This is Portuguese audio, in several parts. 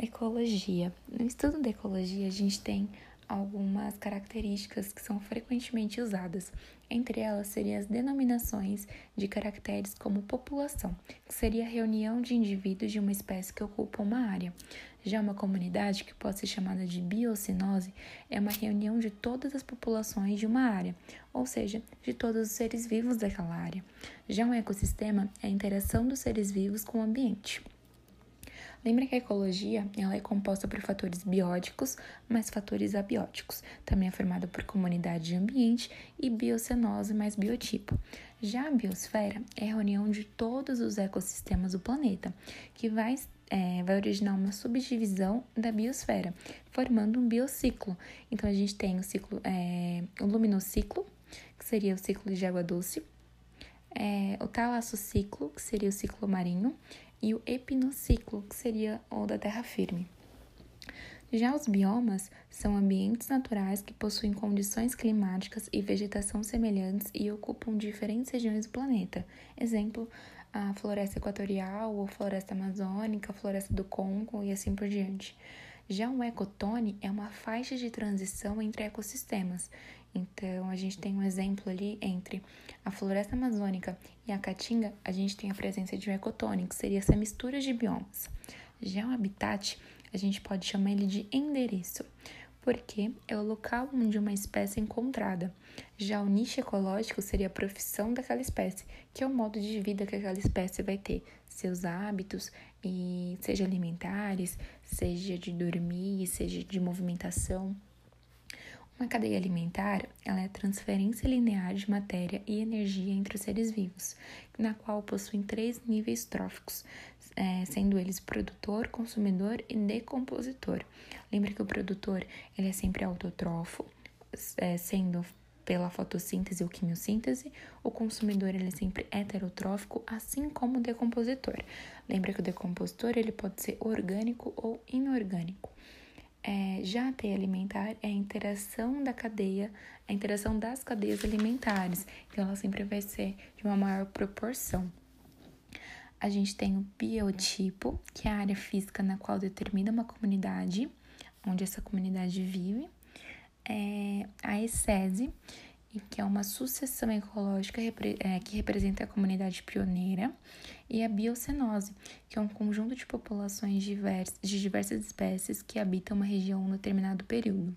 Ecologia. No estudo da ecologia, a gente tem algumas características que são frequentemente usadas. Entre elas seriam as denominações de caracteres como população, que seria a reunião de indivíduos de uma espécie que ocupa uma área. Já uma comunidade, que pode ser chamada de biocinose, é uma reunião de todas as populações de uma área, ou seja, de todos os seres vivos daquela área. Já um ecossistema é a interação dos seres vivos com o ambiente. Lembra que a ecologia ela é composta por fatores bióticos mais fatores abióticos. Também é formada por comunidade de ambiente e biocenose mais biotipo. Já a biosfera é a reunião de todos os ecossistemas do planeta, que vai, é, vai originar uma subdivisão da biosfera, formando um biociclo. Então a gente tem o ciclo, é, o luminociclo, que seria o ciclo de água doce, é, o talassociclo, que seria o ciclo marinho, e o epinociclo, que seria o da terra firme. Já os biomas são ambientes naturais que possuem condições climáticas e vegetação semelhantes e ocupam diferentes regiões do planeta. Exemplo, a floresta equatorial ou floresta amazônica, a floresta do Congo e assim por diante. Já um ecotone é uma faixa de transição entre ecossistemas. Então, a gente tem um exemplo ali entre a floresta amazônica e a caatinga, a gente tem a presença de um ecotone, que seria essa mistura de biomas. Já o habitat, a gente pode chamar ele de endereço, porque é o local onde uma espécie é encontrada. Já o nicho ecológico seria a profissão daquela espécie, que é o modo de vida que aquela espécie vai ter, seus hábitos, e seja alimentares, seja de dormir, seja de movimentação. Uma cadeia alimentar ela é a transferência linear de matéria e energia entre os seres vivos, na qual possuem três níveis tróficos, é, sendo eles produtor, consumidor e decompositor. Lembra que o produtor ele é sempre autotrófo, é, sendo pela fotossíntese ou quimiossíntese, o consumidor ele é sempre heterotrófico, assim como o decompositor. Lembra que o decompositor ele pode ser orgânico ou inorgânico. É, já a teia alimentar é a interação da cadeia, a interação das cadeias alimentares, então ela sempre vai ser de uma maior proporção. A gente tem o biotipo, que é a área física na qual determina uma comunidade, onde essa comunidade vive. É a essese, que é uma sucessão ecológica é, que representa a comunidade pioneira, e a biocenose, que é um conjunto de populações diversas, de diversas espécies que habitam uma região em um determinado período.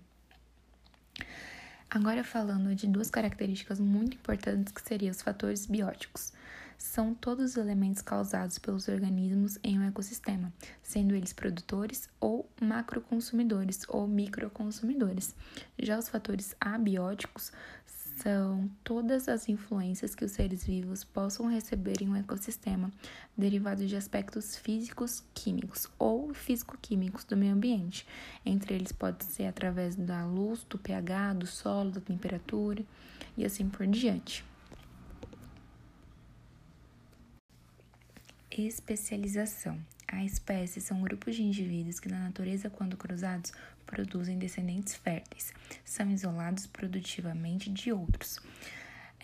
Agora falando de duas características muito importantes que seriam os fatores bióticos. São todos os elementos causados pelos organismos em um ecossistema, sendo eles produtores ou macroconsumidores ou microconsumidores. Já os fatores abióticos são todas as influências que os seres vivos possam receber em um ecossistema, derivados de aspectos físicos, químicos ou físico-químicos do meio ambiente. Entre eles pode ser através da luz, do pH, do solo, da temperatura e assim por diante. Especialização. A espécie são grupos de indivíduos que, na natureza, quando cruzados, produzem descendentes férteis, são isolados produtivamente de outros.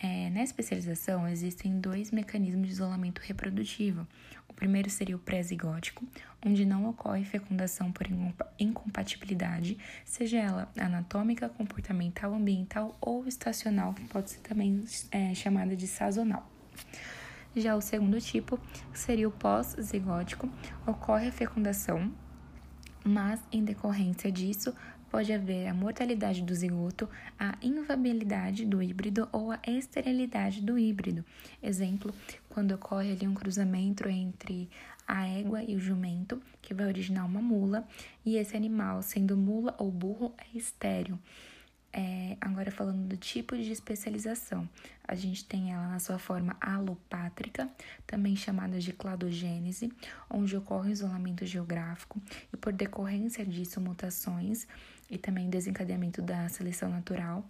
É, na especialização, existem dois mecanismos de isolamento reprodutivo. O primeiro seria o pré-zigótico, onde não ocorre fecundação por incompatibilidade, seja ela anatômica, comportamental, ambiental ou estacional, que pode ser também é, chamada de sazonal. Já o segundo tipo, seria o pós-zigótico, ocorre a fecundação mas em decorrência disso pode haver a mortalidade do zigoto, a inviabilidade do híbrido ou a esterilidade do híbrido. Exemplo, quando ocorre ali um cruzamento entre a égua e o jumento, que vai originar uma mula, e esse animal, sendo mula ou burro, é estéril. É, agora falando do tipo de especialização, a gente tem ela na sua forma alopátrica, também chamada de cladogênese, onde ocorre isolamento geográfico e por decorrência disso mutações e também desencadeamento da seleção natural,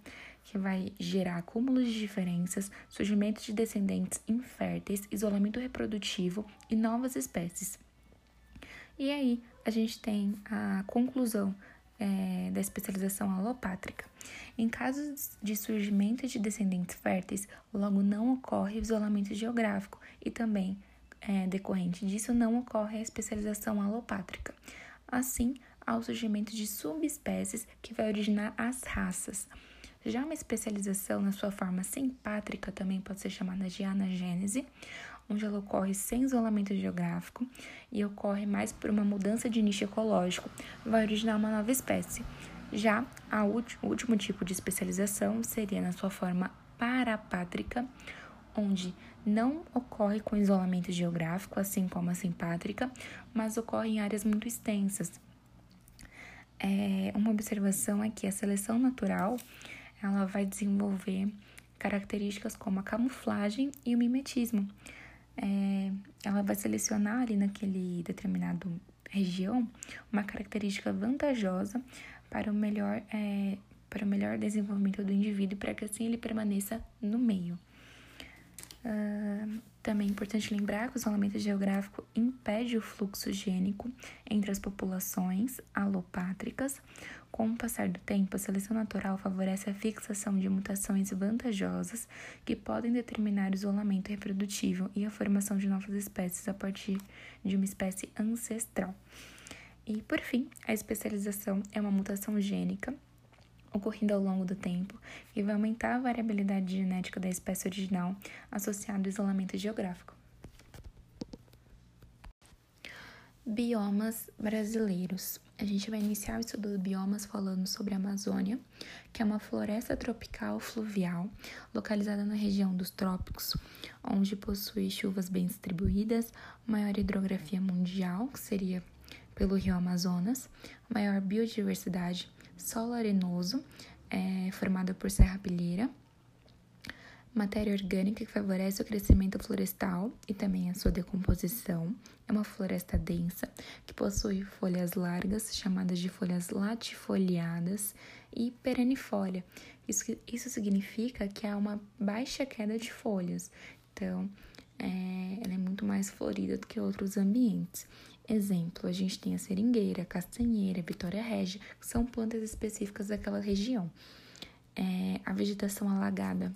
que vai gerar acúmulos de diferenças, surgimento de descendentes inférteis, isolamento reprodutivo e novas espécies. E aí a gente tem a conclusão é, da especialização alopátrica. Em casos de surgimento de descendentes férteis, logo não ocorre isolamento geográfico e também, é, decorrente disso, não ocorre a especialização alopátrica. assim ao surgimento de subespécies que vai originar as raças. Já uma especialização na sua forma simpátrica também pode ser chamada de anagênese, onde ela ocorre sem isolamento geográfico e ocorre mais por uma mudança de nicho ecológico, vai originar uma nova espécie. Já o último tipo de especialização seria na sua forma parapátrica, onde não ocorre com isolamento geográfico, assim como a simpátrica, mas ocorre em áreas muito extensas. É, uma observação é que a seleção natural ela vai desenvolver características como a camuflagem e o mimetismo. É, ela vai selecionar ali naquele determinado região uma característica vantajosa para o melhor, é, para o melhor desenvolvimento do indivíduo para que assim ele permaneça no meio. Uh, também é importante lembrar que o isolamento geográfico impede o fluxo gênico entre as populações alopátricas. Com o passar do tempo, a seleção natural favorece a fixação de mutações vantajosas que podem determinar o isolamento reprodutivo e a formação de novas espécies a partir de uma espécie ancestral. E, por fim, a especialização é uma mutação gênica ocorrendo ao longo do tempo e vai aumentar a variabilidade genética da espécie original associada ao isolamento geográfico. Biomas brasileiros. A gente vai iniciar o estudo dos biomas falando sobre a Amazônia, que é uma floresta tropical fluvial localizada na região dos trópicos, onde possui chuvas bem distribuídas, maior hidrografia mundial, que seria pelo rio Amazonas, maior biodiversidade, solo arenoso, é, formado por serrapilheira, matéria orgânica que favorece o crescimento florestal e também a sua decomposição. É uma floresta densa que possui folhas largas, chamadas de folhas latifoliadas, e perennifólia. Isso, isso significa que há uma baixa queda de folhas, então é, ela é muito mais florida do que outros ambientes. Exemplo, a gente tem a seringueira, a castanheira, a vitória régia, que são plantas específicas daquela região. É, a vegetação alagada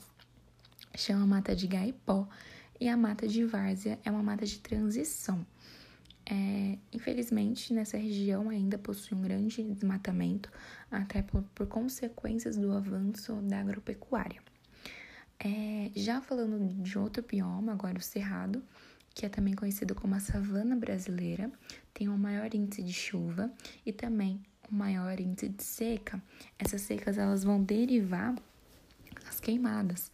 chama mata de gaipó e a mata de várzea é uma mata de transição. É, infelizmente, nessa região ainda possui um grande desmatamento, até por, por consequências do avanço da agropecuária. É, já falando de outro bioma, agora o cerrado, que é também conhecido como a savana brasileira, tem um maior índice de chuva e também um maior índice de seca. Essas secas elas vão derivar as queimadas.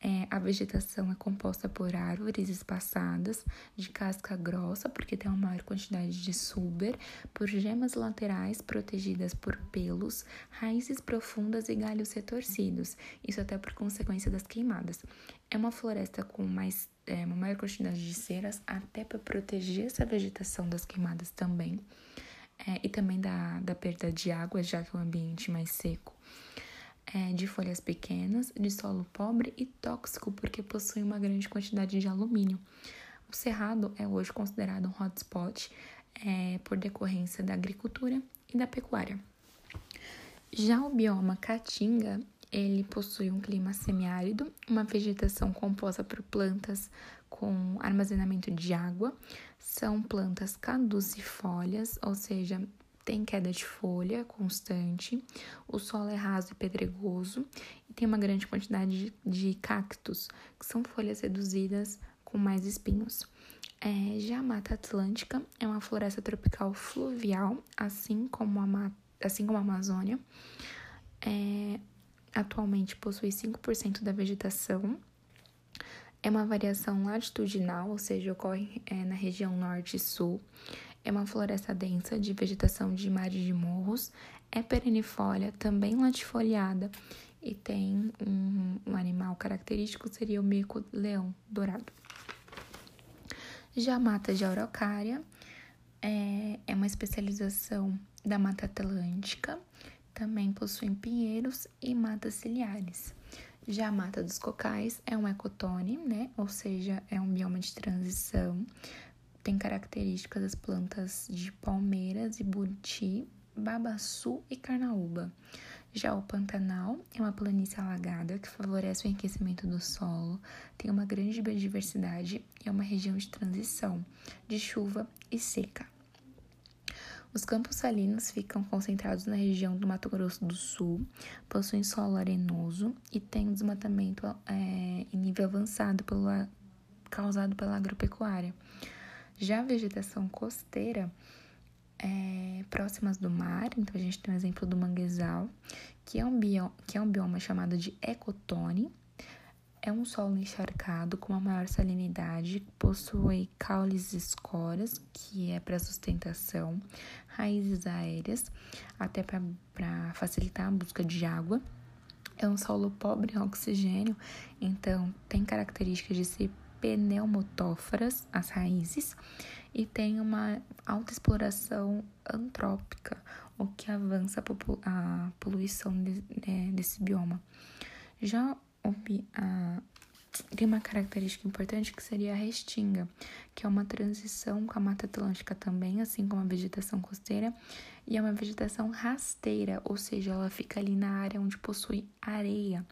É, a vegetação é composta por árvores espaçadas de casca grossa, porque tem uma maior quantidade de suber, por gemas laterais protegidas por pelos, raízes profundas e galhos retorcidos, isso até por consequência das queimadas. É uma floresta com mais, é, uma maior quantidade de ceras, até para proteger essa vegetação das queimadas também, é, e também da, da perda de água, já que é um ambiente mais seco é, de folhas pequenas, de solo pobre e tóxico, porque possui uma grande quantidade de alumínio. O cerrado é hoje considerado um hotspot é, por decorrência da agricultura e da pecuária. Já o bioma Caatinga, ele possui um clima semiárido, uma vegetação composta por plantas com armazenamento de água, são plantas caducifólias, ou seja, tem queda de folha constante, o solo é raso e pedregoso e tem uma grande quantidade de, de cactos, que são folhas reduzidas com mais espinhos. É, já a Mata Atlântica é uma floresta tropical fluvial, assim como a, assim como a Amazônia. É, atualmente possui 5% da vegetação. É uma variação latitudinal, ou seja, ocorre é, na região norte e sul. É uma floresta densa de vegetação de mares de morros, é perennifólia, também latifoliada e tem um, um animal característico, seria o mico-leão dourado. Já a mata de araucária é, é uma especialização da Mata Atlântica, também possui pinheiros e matas ciliares. Já a Mata dos Cocais é um ecotone, né? Ou seja, é um bioma de transição tem características das plantas de palmeiras e buriti, babaçu e carnaúba. Já o Pantanal é uma planície alagada que favorece o enriquecimento do solo, tem uma grande biodiversidade e é uma região de transição de chuva e seca. Os campos salinos ficam concentrados na região do Mato Grosso do Sul, possuem solo arenoso e têm um desmatamento é, em nível avançado pelo, causado pela agropecuária. Já a vegetação costeira, é, próximas do mar, então a gente tem o exemplo do manguezal, que é um que é um bioma chamado de ecotone, é um solo encharcado com uma maior salinidade, possui caules escoras, que é para sustentação, raízes aéreas, até para facilitar a busca de água. É um solo pobre em oxigênio, então tem características de ser pneumotóforas, as raízes, e tem uma alta exploração antrópica, o que avança a poluição né, desse bioma. Já a, tem uma característica importante que seria a restinga, que é uma transição com a Mata Atlântica também, assim como a vegetação costeira, e é uma vegetação rasteira, ou seja, ela fica ali na área onde possui areia.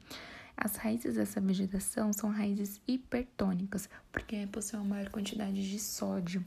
As raízes dessa vegetação são raízes hipertônicas, porque possuem uma maior quantidade de sódio.